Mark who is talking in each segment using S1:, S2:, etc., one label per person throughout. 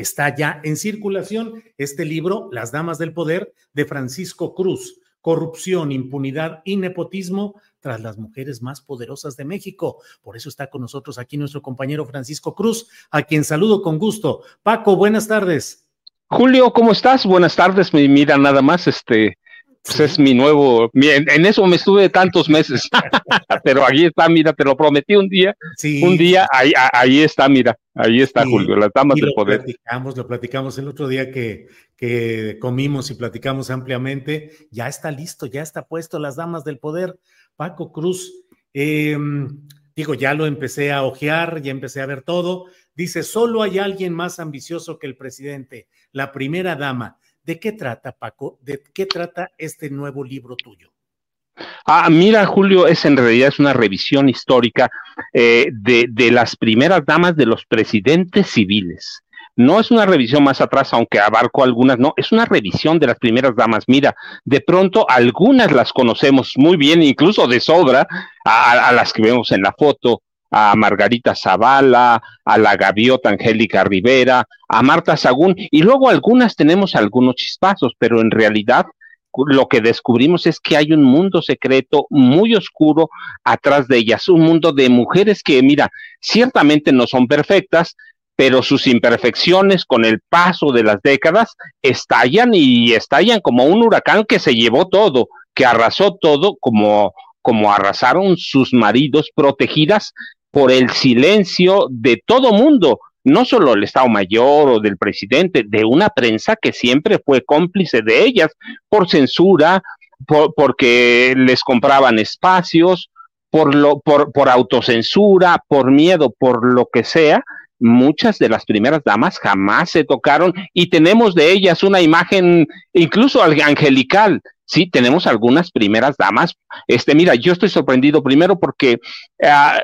S1: Está ya en circulación este libro, Las Damas del Poder, de Francisco Cruz. Corrupción, impunidad y nepotismo tras las mujeres más poderosas de México. Por eso está con nosotros aquí nuestro compañero Francisco Cruz, a quien saludo con gusto. Paco, buenas tardes.
S2: Julio, ¿cómo estás? Buenas tardes. Mira, nada más, este, pues es mi nuevo, en eso me estuve tantos meses, pero ahí está, mira, te lo prometí un día, un día, ahí, ahí está, mira, ahí está Julio, las damas del poder.
S1: Platicamos, lo platicamos el otro día que, que comimos y platicamos ampliamente, ya está listo, ya está puesto las damas del poder, Paco Cruz, em, digo, ya lo empecé a ojear, ya empecé a ver todo, dice, solo hay alguien más ambicioso que el presidente, la primera dama. ¿De qué trata, Paco? ¿De qué trata este nuevo libro tuyo?
S2: Ah, mira, Julio, es en realidad es una revisión histórica eh, de, de, las primeras damas de los presidentes civiles. No es una revisión más atrás, aunque abarco algunas, no, es una revisión de las primeras damas. Mira, de pronto algunas las conocemos muy bien, incluso de sobra, a, a las que vemos en la foto, a Margarita Zavala, a la gaviota Angélica Rivera, a Marta Sagún, y luego algunas tenemos algunos chispazos, pero en realidad lo que descubrimos es que hay un mundo secreto muy oscuro atrás de ellas, un mundo de mujeres que, mira, ciertamente no son perfectas, pero sus imperfecciones con el paso de las décadas estallan y estallan como un huracán que se llevó todo, que arrasó todo como como arrasaron sus maridos protegidas por el silencio de todo mundo, no solo el Estado Mayor o del presidente, de una prensa que siempre fue cómplice de ellas por censura, por, porque les compraban espacios, por, lo, por, por autocensura, por miedo, por lo que sea. Muchas de las primeras damas jamás se tocaron y tenemos de ellas una imagen incluso angelical. Sí, tenemos algunas primeras damas. Este, mira, yo estoy sorprendido primero porque uh,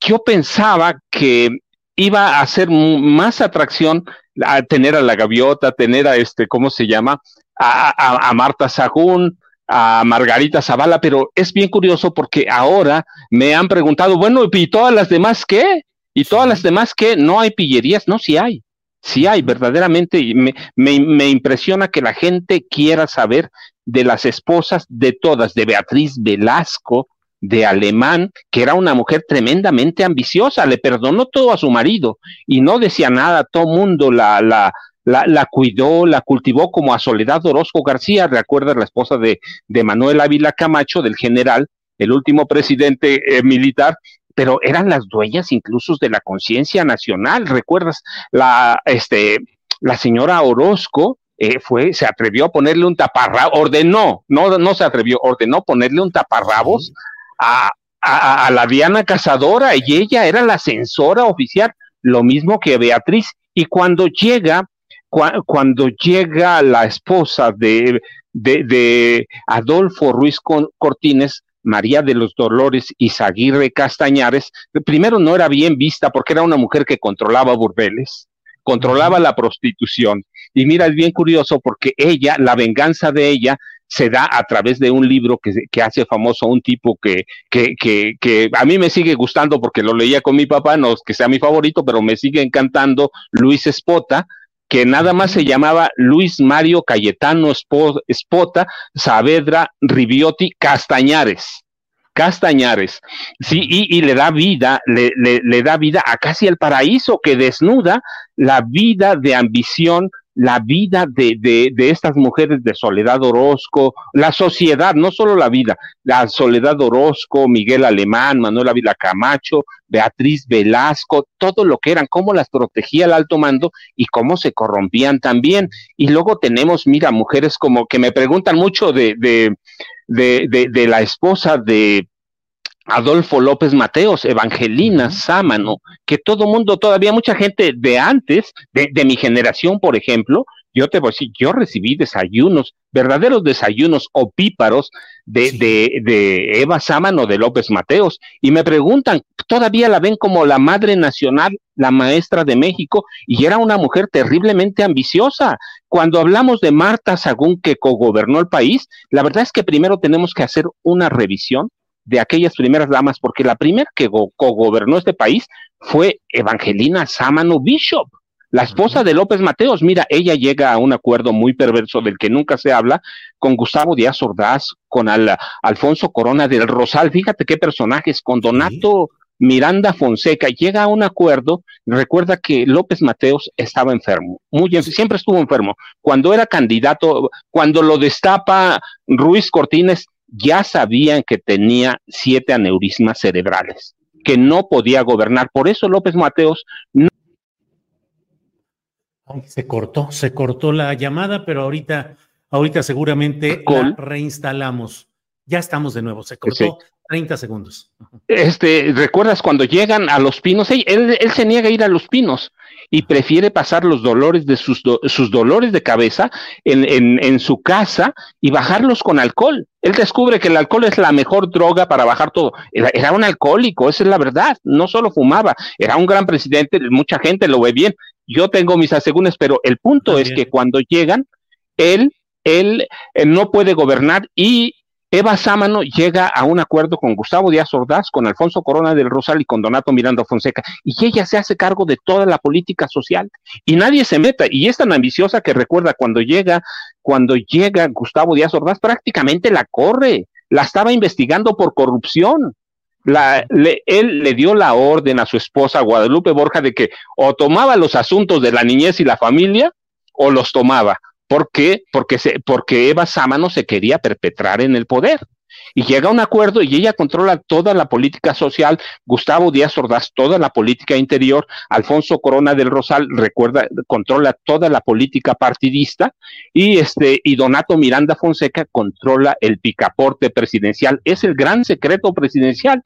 S2: yo pensaba que iba a ser más atracción a tener a la gaviota, tener a este, ¿cómo se llama? A, a, Marta Sagún, a Margarita Zavala, pero es bien curioso porque ahora me han preguntado, bueno, ¿y todas las demás qué? ¿Y todas las demás qué? No hay pillerías, no, sí hay. Sí hay, verdaderamente, y me, me, me impresiona que la gente quiera saber de las esposas de todas, de Beatriz Velasco, de Alemán, que era una mujer tremendamente ambiciosa, le perdonó todo a su marido y no decía nada, todo mundo la, la, la, la, cuidó, la cultivó como a Soledad Orozco García, recuerda la esposa de, de Manuel Ávila Camacho, del general, el último presidente eh, militar, pero eran las dueñas incluso de la conciencia nacional, recuerdas, la, este, la señora Orozco, eh, fue, se atrevió a ponerle un taparrabos, ordenó, no, no se atrevió, ordenó ponerle un taparrabos a, a, la Diana Cazadora y ella era la censora oficial, lo mismo que Beatriz. Y cuando llega, cuando llega la esposa de, de, de Adolfo Ruiz Cortines, María de los Dolores Izaguirre Castañares, primero no era bien vista porque era una mujer que controlaba burdeles, controlaba la prostitución. Y mira, es bien curioso porque ella, la venganza de ella, se da a través de un libro que, que hace famoso un tipo que, que, que, que, a mí me sigue gustando porque lo leía con mi papá, no es que sea mi favorito, pero me sigue encantando, Luis Espota, que nada más se llamaba Luis Mario Cayetano Espota Saavedra Ribiotti Castañares. Castañares, sí, y, le da vida, le, le, da vida a casi el paraíso que desnuda la vida de ambición, la vida de, de, de, estas mujeres de Soledad Orozco, la sociedad, no solo la vida, la Soledad Orozco, Miguel Alemán, Manuela Vila Camacho, Beatriz Velasco, todo lo que eran, cómo las protegía el alto mando y cómo se corrompían también. Y luego tenemos, mira, mujeres como que me preguntan mucho de, de, de, de la esposa de Adolfo López Mateos, Evangelina Sámano, que todo mundo, todavía mucha gente de antes, de, de, mi generación, por ejemplo, yo te voy a decir, yo recibí desayunos, verdaderos desayunos opíparos de, de, de Eva Sámano de López Mateos, y me preguntan, todavía la ven como la madre nacional, la maestra de México, y era una mujer terriblemente ambiciosa. Cuando hablamos de Marta Sagún, que cogobernó el país, la verdad es que primero tenemos que hacer una revisión de aquellas primeras damas, porque la primera que co-gobernó este país fue Evangelina Sámano Bishop, la esposa de López Mateos. Mira, ella llega a un acuerdo muy perverso del que nunca se habla con Gustavo Díaz Ordaz, con Alfonso Corona del Rosal. Fíjate qué personajes, con Donato. Miranda Fonseca llega a un acuerdo, recuerda que López Mateos estaba enfermo, muy siempre estuvo enfermo. Cuando era candidato, cuando lo destapa Ruiz Cortines, ya sabían que tenía siete aneurismas cerebrales, que no podía gobernar. Por eso López Mateos no.
S1: se cortó, se cortó la llamada, pero ahorita, ahorita seguramente la reinstalamos. Ya estamos de nuevo, se cortó 30 segundos.
S2: Este, ¿recuerdas cuando llegan a los pinos? Él, él, se niega a ir a los pinos y prefiere pasar los dolores de sus, sus dolores de cabeza en, en, en, su casa y bajarlos con alcohol. Él descubre que el alcohol es la mejor droga para bajar todo. Era, era un alcohólico, esa es la verdad. No solo fumaba, era un gran presidente, mucha gente lo ve bien. Yo tengo mis asegúnes, pero el punto es que cuando llegan, él, él, él no puede gobernar y Eva Sámano llega a un acuerdo con Gustavo Díaz Ordaz, con Alfonso Corona del Rosal y con Donato Miranda Fonseca, y ella se hace cargo de toda la política social y nadie se meta. Y es tan ambiciosa que recuerda cuando llega, cuando llega Gustavo Díaz Ordaz, prácticamente la corre, la estaba investigando por corrupción. Él le dio la orden a su esposa Guadalupe Borja de que o tomaba los asuntos de la niñez y la familia o los tomaba. ¿Por qué? Porque, se, porque Eva Sámano se quería perpetrar en el poder. Y llega a un acuerdo y ella controla toda la política social, Gustavo Díaz Ordaz toda la política interior, Alfonso Corona del Rosal recuerda, controla toda la política partidista y este y Donato Miranda Fonseca controla el picaporte presidencial. Es el gran secreto presidencial.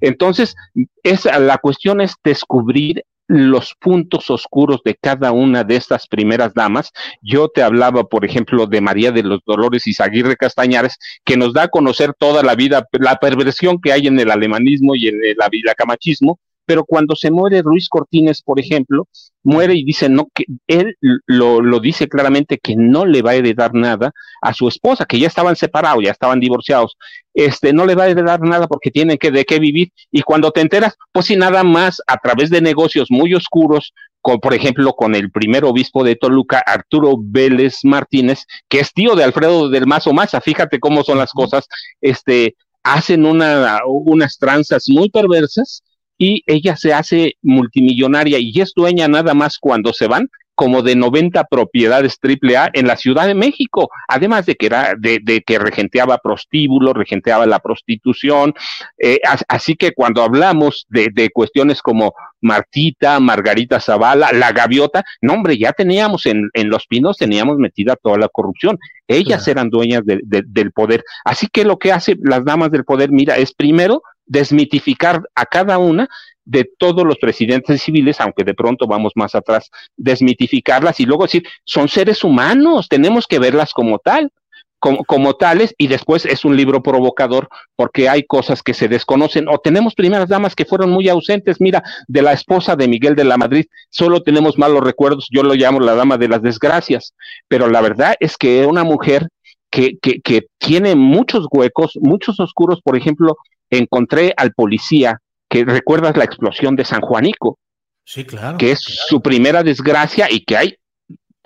S2: Entonces, es, la cuestión es descubrir los puntos oscuros de cada una de estas primeras damas. Yo te hablaba, por ejemplo, de María de los Dolores Izaguirre Castañares, que nos da a conocer toda la vida, la perversión que hay en el alemanismo y en el camachismo, pero cuando se muere Ruiz Cortines, por ejemplo, muere y dice no que él lo, lo, dice claramente que no le va a heredar nada a su esposa, que ya estaban separados, ya estaban divorciados, este no le va a heredar nada porque tiene que de qué vivir. Y cuando te enteras, pues si nada más a través de negocios muy oscuros, con, por ejemplo, con el primer obispo de Toluca, Arturo Vélez Martínez, que es tío de Alfredo del Mazo Maza, fíjate cómo son las cosas, este hacen una, unas tranzas muy perversas y ella se hace multimillonaria y es dueña nada más cuando se van como de 90 propiedades triple A en la Ciudad de México, además de que era de, de que regenteaba prostíbulos, regenteaba la prostitución, eh, así que cuando hablamos de, de, cuestiones como Martita, Margarita Zavala, la gaviota, no hombre, ya teníamos en, en Los Pinos, teníamos metida toda la corrupción, ellas claro. eran dueñas de, del poder, así que lo que hace las damas del poder, mira, es primero desmitificar a cada una de todos los presidentes civiles, aunque de pronto vamos más atrás, desmitificarlas y luego decir, son seres humanos, tenemos que verlas como tal, como, como, tales, y después es un libro provocador porque hay cosas que se desconocen, o tenemos primeras damas que fueron muy ausentes, mira, de la esposa de Miguel de la Madrid, solo tenemos malos recuerdos, yo lo llamo la dama de las desgracias, pero la verdad es que una mujer que, que, que tiene muchos huecos, muchos oscuros, por ejemplo, encontré al policía que recuerdas la explosión de San Juanico.
S1: Sí, claro.
S2: Que es
S1: claro.
S2: su primera desgracia y que hay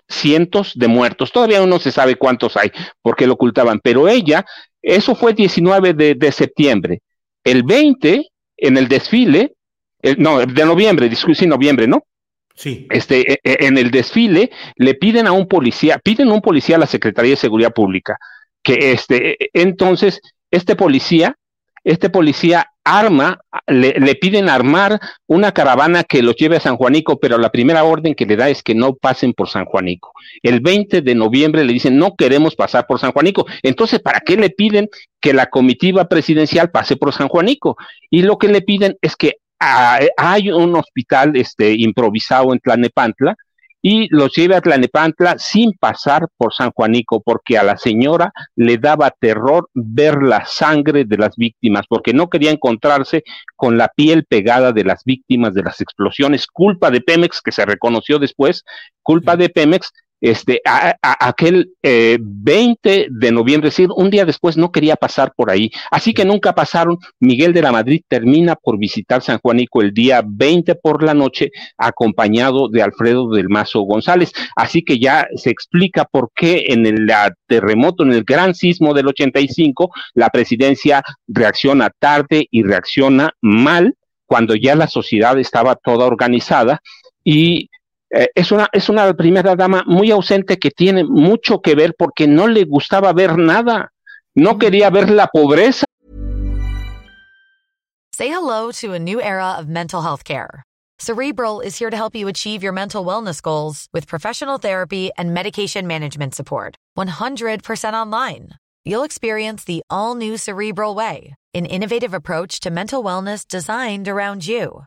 S2: cientos de muertos. Todavía no se sabe cuántos hay, porque lo ocultaban, pero ella, eso fue 19 de, de septiembre. El 20, en el desfile, no, de noviembre, sí, noviembre, ¿no?
S1: Sí.
S2: Este, e, e, en el desfile le piden a un policía, piden a un policía a la Secretaría de Seguridad Pública, que este, e, entonces, este policía, este policía arma, le, le, piden armar una caravana que los lleve a San Juanico, pero la primera orden que le da es que no pasen por San Juanico. El 20 de noviembre le dicen, no queremos pasar por San Juanico. Entonces, ¿para qué le piden que la comitiva presidencial pase por San Juanico? Y lo que le piden es que ah, hay un hospital este, improvisado en Tlanepantla, y los lleve a Tlanepantla sin pasar por San Juanico, porque a la señora le daba terror ver la sangre de las víctimas, porque no quería encontrarse con la piel pegada de las víctimas de las explosiones, culpa de Pemex, que se reconoció después, culpa de Pemex, este, a, aquel 20 eh, de noviembre, es decir, un día después no quería pasar por ahí, así que nunca pasaron. Miguel de la Madrid termina por visitar San Juanico el día 20 por la noche, acompañado de Alfredo del Mazo González, así que ya se explica por qué en el terremoto, en el gran sismo del 85, la presidencia reacciona tarde y reacciona mal cuando ya la sociedad estaba toda organizada y eh, es, una, es una primera dama muy ausente que tiene mucho que ver porque no le gustaba ver nada, no quería ver la pobreza.
S3: Say hello to a new era of mental health care. Cerebral is here to help you achieve your mental wellness goals with professional therapy and medication management support. 100% online. You'll experience the all new Cerebral Way, an innovative approach to mental wellness designed around you.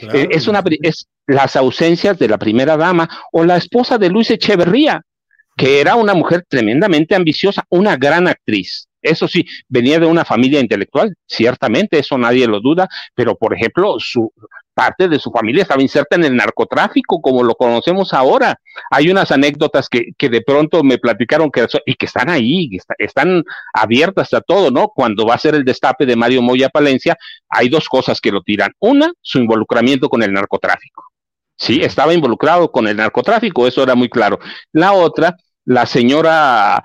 S2: Eh, es una es las ausencias de la primera dama o la esposa de Luis Echeverría que era una mujer tremendamente ambiciosa, una gran actriz. Eso sí, venía de una familia intelectual, ciertamente, eso nadie lo duda, pero por ejemplo, su parte de su familia estaba inserta en el narcotráfico, como lo conocemos ahora. Hay unas anécdotas que, que de pronto me platicaron que, y que están ahí, que están abiertas a todo, ¿no? Cuando va a ser el destape de Mario Moya Palencia, hay dos cosas que lo tiran. Una, su involucramiento con el narcotráfico. Sí, estaba involucrado con el narcotráfico, eso era muy claro. La otra, la señora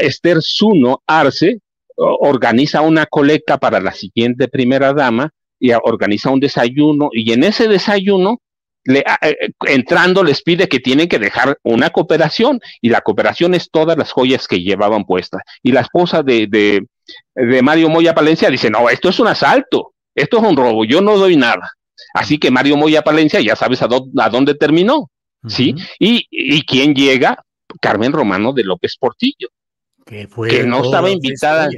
S2: Esther Zuno Arce organiza una colecta para la siguiente primera dama y organiza un desayuno y en ese desayuno le, eh, entrando les pide que tienen que dejar una cooperación y la cooperación es todas las joyas que llevaban puestas y la esposa de, de, de Mario Moya Palencia dice no esto es un asalto esto es un robo yo no doy nada así que Mario Moya Palencia ya sabes a, a dónde terminó ¿sí? Y, y quién llega, Carmen Romano de López Portillo,
S1: que, fue
S2: que no estaba invitada.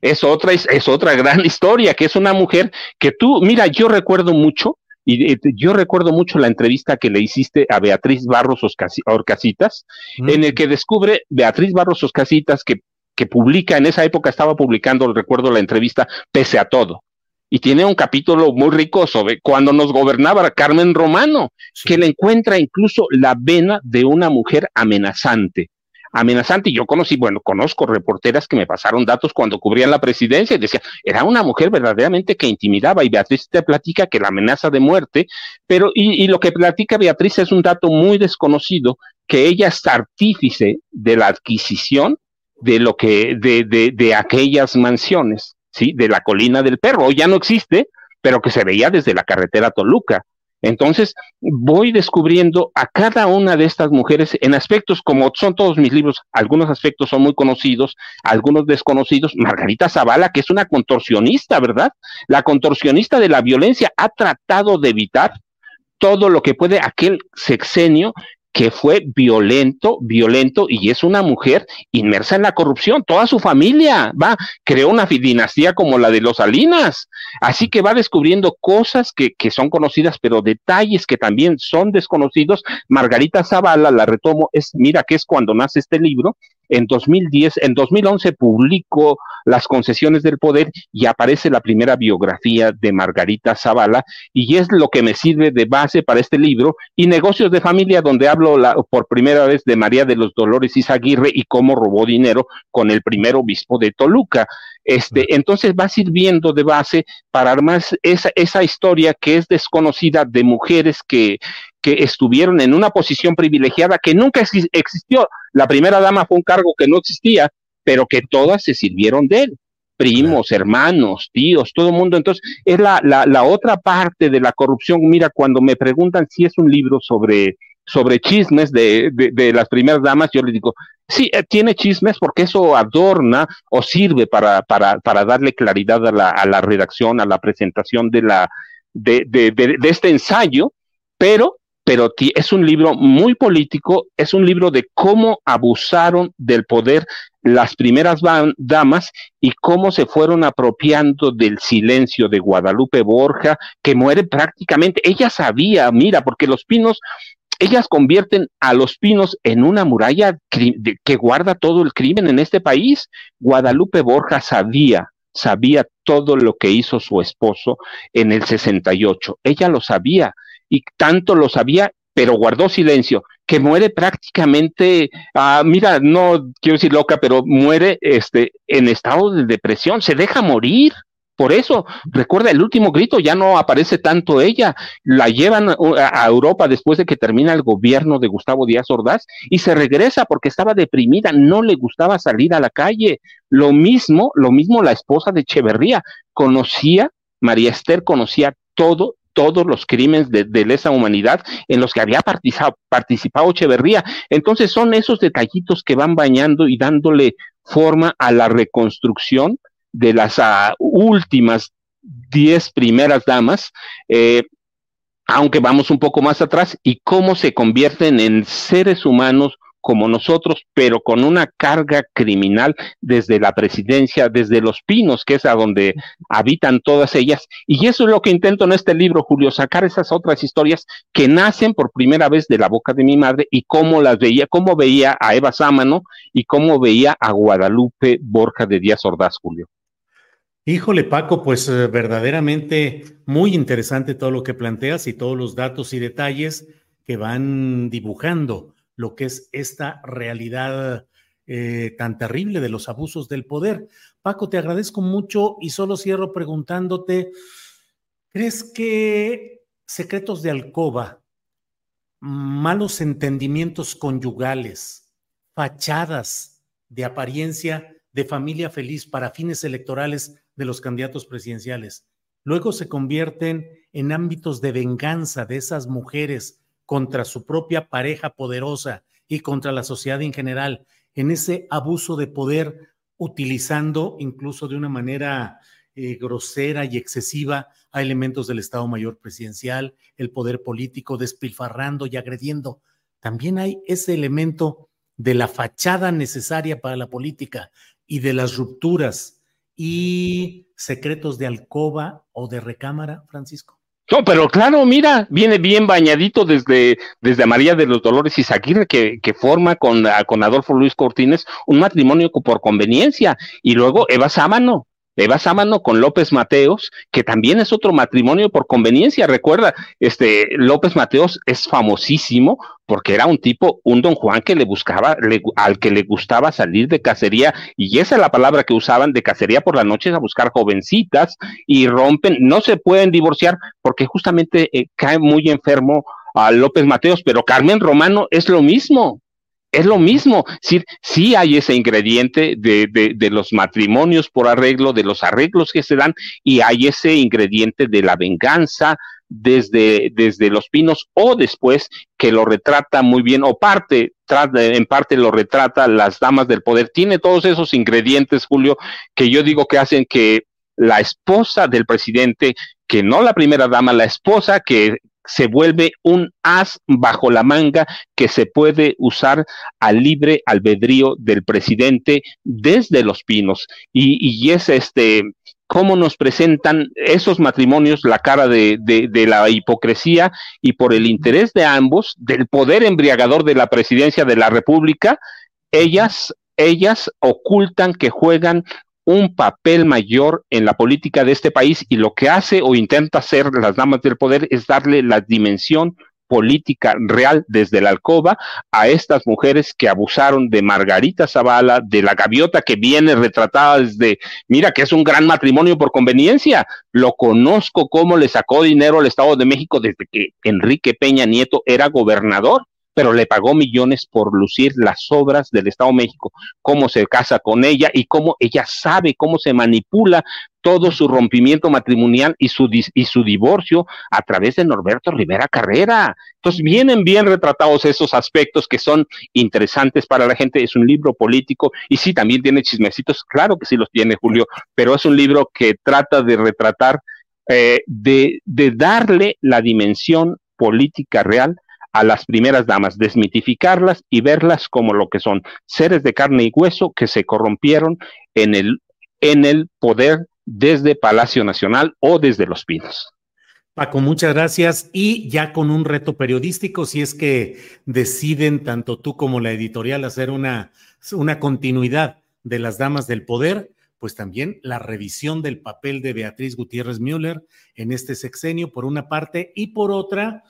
S2: Es otra, es, es, otra gran historia, que es una mujer que tú, mira, yo recuerdo mucho, y yo recuerdo mucho la entrevista que le hiciste a Beatriz Barros Orcasitas, en el que descubre Beatriz Barros Orcasitas que, que publica, en esa época estaba publicando, recuerdo la entrevista, pese a todo y tiene un capítulo muy rico sobre cuando nos gobernaba Carmen Romano, sí. que le encuentra incluso la vena de una mujer amenazante. Amenazante, y yo conocí, bueno, conozco reporteras que me pasaron datos cuando cubrían la presidencia y decía, era una mujer verdaderamente que intimidaba, y Beatriz te platica que la amenaza de muerte, pero, y, y lo que platica Beatriz es un dato muy desconocido, que ella es artífice de la adquisición de lo que, de, de, de aquellas mansiones, ¿sí? De la colina del perro, ya no existe, pero que se veía desde la carretera Toluca. Entonces, voy descubriendo a cada una de estas mujeres en aspectos, como son todos mis libros, algunos aspectos son muy conocidos, algunos desconocidos. Margarita Zavala, que es una contorsionista, ¿verdad? La contorsionista de la violencia ha tratado de evitar todo lo que puede aquel sexenio que fue violento, violento, y es una mujer inmersa en la corrupción. Toda su familia va, creó una dinastía como la de los Salinas. Así que va descubriendo cosas que, que son conocidas, pero detalles que también son desconocidos. Margarita Zavala, la retomo, es, mira que es cuando nace este libro, en 2010, en 2011 publicó Las concesiones del poder y aparece la primera biografía de Margarita Zavala y es lo que me sirve de base para este libro y Negocios de Familia donde hablo por primera vez de María de los Dolores Izaguirre y cómo robó dinero con el primer obispo de Toluca. Este, entonces va sirviendo de base para armar esa, esa historia que es desconocida de mujeres que, que estuvieron en una posición privilegiada que nunca existió. La primera dama fue un cargo que no existía, pero que todas se sirvieron de él. Primos, hermanos, tíos, todo el mundo. Entonces, es la, la, la otra parte de la corrupción. Mira, cuando me preguntan si es un libro sobre, sobre chismes de, de, de, las primeras damas, yo les digo, sí, eh, tiene chismes porque eso adorna o sirve para, para, para darle claridad a la, a la redacción, a la presentación de, la, de, de, de este ensayo, pero pero es un libro muy político, es un libro de cómo abusaron del poder las primeras damas y cómo se fueron apropiando del silencio de Guadalupe Borja, que muere prácticamente, ella sabía, mira, porque los pinos, ellas convierten a los pinos en una muralla que guarda todo el crimen en este país. Guadalupe Borja sabía, sabía todo lo que hizo su esposo en el 68, ella lo sabía y tanto lo sabía, pero guardó silencio, que muere prácticamente, ah, mira, no quiero decir loca, pero muere este, en estado de depresión, se deja morir. Por eso, recuerda, el último grito ya no aparece tanto ella. La llevan a Europa después de que termina el gobierno de Gustavo Díaz Ordaz y se regresa porque estaba deprimida, no le gustaba salir a la calle. Lo mismo, lo mismo la esposa de Echeverría. Conocía, María Esther conocía todo todos los crímenes de, de, lesa humanidad en los que había participado, participado Echeverría. Entonces son esos detallitos que van bañando y dándole forma a la reconstrucción de las uh, últimas diez primeras damas, eh, aunque vamos un poco más atrás, y cómo se convierten en seres humanos como nosotros, pero con una carga criminal desde la presidencia, desde los pinos, que es a donde habitan todas ellas. Y eso es lo que intento en este libro, Julio, sacar esas otras historias que nacen por primera vez de la boca de mi madre y cómo las veía, cómo veía a Eva Sámano y cómo veía a Guadalupe Borja de Díaz Ordaz, Julio.
S1: Híjole, Paco, pues eh, verdaderamente muy interesante todo lo que planteas y todos los datos y detalles que van dibujando lo que es esta realidad eh, tan terrible de los abusos del poder. Paco, te agradezco mucho y solo cierro preguntándote, ¿crees que secretos de alcoba, malos entendimientos conyugales, fachadas de apariencia de familia feliz para fines electorales de los candidatos presidenciales, luego se convierten en ámbitos de venganza de esas mujeres contra su propia pareja poderosa y contra la sociedad en general, en ese abuso de poder, utilizando incluso de una manera eh, grosera y excesiva a elementos del Estado Mayor Presidencial, el poder político, despilfarrando y agrediendo. También hay ese elemento de la fachada necesaria para la política y de las rupturas y secretos de alcoba o de recámara, Francisco.
S2: No, pero claro, mira, viene bien bañadito desde, desde María de los Dolores y Saquir, que, que forma con, con Adolfo Luis Cortines un matrimonio por conveniencia, y luego Eva Sámano, Eva Sámano con López Mateos, que también es otro matrimonio por conveniencia. Recuerda, este López Mateos es famosísimo porque era un tipo, un don Juan que le buscaba, le, al que le gustaba salir de cacería, y esa es la palabra que usaban de cacería por las noches a buscar jovencitas y rompen, no se pueden divorciar porque justamente eh, cae muy enfermo a López Mateos, pero Carmen Romano es lo mismo es lo mismo. Sí, sí hay ese ingrediente de, de, los matrimonios por arreglo, de los arreglos que se dan, y hay ese ingrediente de la venganza desde, desde los pinos o después que lo retrata muy bien, o parte, en parte lo retrata las damas del poder. Tiene todos esos ingredientes, Julio, que yo digo que hacen que la esposa del presidente, que no la primera dama, la esposa que se vuelve un as bajo la manga que se puede usar al libre albedrío del presidente desde los pinos. Y, y es este, cómo nos presentan esos matrimonios la cara de, de, de, la hipocresía y por el interés de ambos, del poder embriagador de la presidencia de la República, ellas, ellas ocultan que juegan un papel mayor en la política de este país y lo que hace o intenta hacer las damas del poder es darle la dimensión política real desde la alcoba a estas mujeres que abusaron de Margarita Zavala, de la gaviota que viene retratada desde, mira que es un gran matrimonio por conveniencia, lo conozco cómo le sacó dinero al Estado de México desde que Enrique Peña Nieto era gobernador pero le pagó millones por lucir las obras del Estado de México, cómo se casa con ella y cómo ella sabe cómo se manipula todo su rompimiento matrimonial y su, y su divorcio a través de Norberto Rivera Carrera. Entonces vienen bien retratados esos aspectos que son interesantes para la gente. Es un libro político y sí, también tiene chismecitos, claro que sí los tiene Julio, pero es un libro que trata de retratar, eh, de, de darle la dimensión política real a las primeras damas, desmitificarlas y verlas como lo que son, seres de carne y hueso que se corrompieron en el, en el poder desde Palacio Nacional o desde Los Pinos.
S1: Paco, muchas gracias. Y ya con un reto periodístico, si es que deciden tanto tú como la editorial hacer una, una continuidad de las damas del poder, pues también la revisión del papel de Beatriz Gutiérrez Müller en este sexenio, por una parte, y por otra,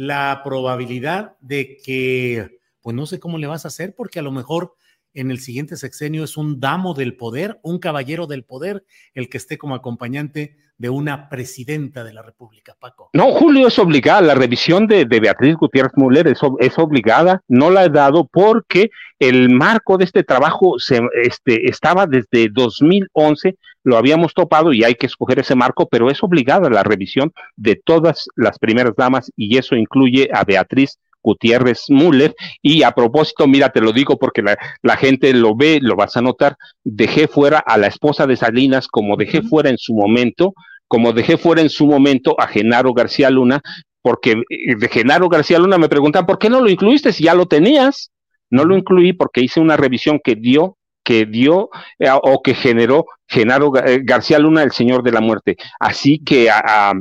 S1: la probabilidad de que, pues no sé cómo le vas a hacer, porque a lo mejor en el siguiente sexenio es un damo del poder, un caballero del poder, el que esté como acompañante de una presidenta de la República, Paco.
S2: No, Julio, es obligada. La revisión de, Beatriz Gutiérrez Müller es, obligada. No la he dado porque el marco de este trabajo se, este, estaba desde 2011, lo habíamos topado y hay que escoger ese marco, pero es obligada la revisión de todas las primeras damas y eso incluye a Beatriz Gutiérrez Müller. Y a propósito, mira, te lo digo porque la, gente lo ve, lo vas a notar, dejé fuera a la esposa de Salinas como dejé fuera en su momento, como dejé fuera en su momento a Genaro García Luna, porque eh, de Genaro García Luna me preguntan, ¿por qué no lo incluiste si ya lo tenías? No lo incluí porque hice una revisión que dio que dio eh, o que generó Genaro eh, García Luna, el Señor de la Muerte. Así que a,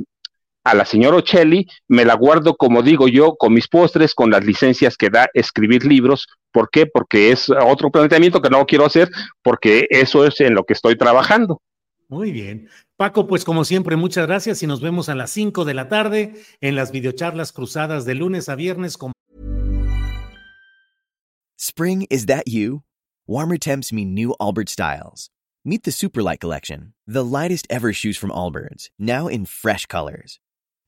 S2: a la señora Ocelli me la guardo, como digo yo, con mis postres, con las licencias que da escribir libros. ¿Por qué? Porque es otro planteamiento que no quiero hacer, porque eso es en lo que estoy trabajando.
S1: Muy bien. Paco, pues como siempre, muchas gracias y nos vemos a las 5 de la tarde en las videocharlas cruzadas de lunes a viernes con...
S4: Spring, is that you? Warmer temps mean new Albert styles. Meet the Superlight Collection, the lightest ever shoes from Allbirds, now in fresh colors.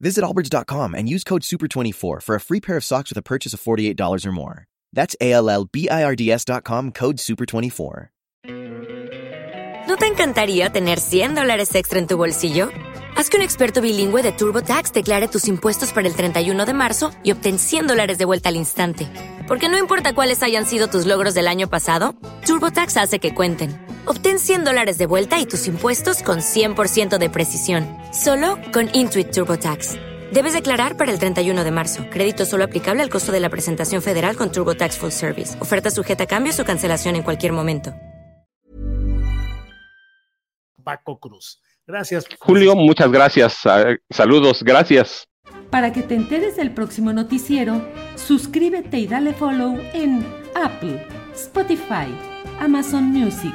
S4: Visit Allbirds.com and use code SUPER24 for a free pair of socks with a purchase of $48 or more. That's A-L-L-B-I-R-D-S.com code SUPER24.
S5: ¿No te encantaría tener 100 dólares extra en tu bolsillo? Haz que un experto bilingüe de TurboTax declare tus impuestos para el 31 de marzo y obtén 100 dólares de vuelta al instante. Porque no importa cuáles hayan sido tus logros del año pasado, TurboTax hace que cuenten. Obtén 100 dólares de vuelta y tus impuestos con 100% de precisión, solo con Intuit TurboTax. Debes declarar para el 31 de marzo. Crédito solo aplicable al costo de la presentación federal con TurboTax Full Service. Oferta sujeta a cambios o cancelación en cualquier momento.
S1: Paco Cruz. Gracias.
S2: Julio, muchas gracias. Saludos, gracias.
S6: Para que te enteres del próximo noticiero, suscríbete y dale follow en Apple, Spotify, Amazon Music,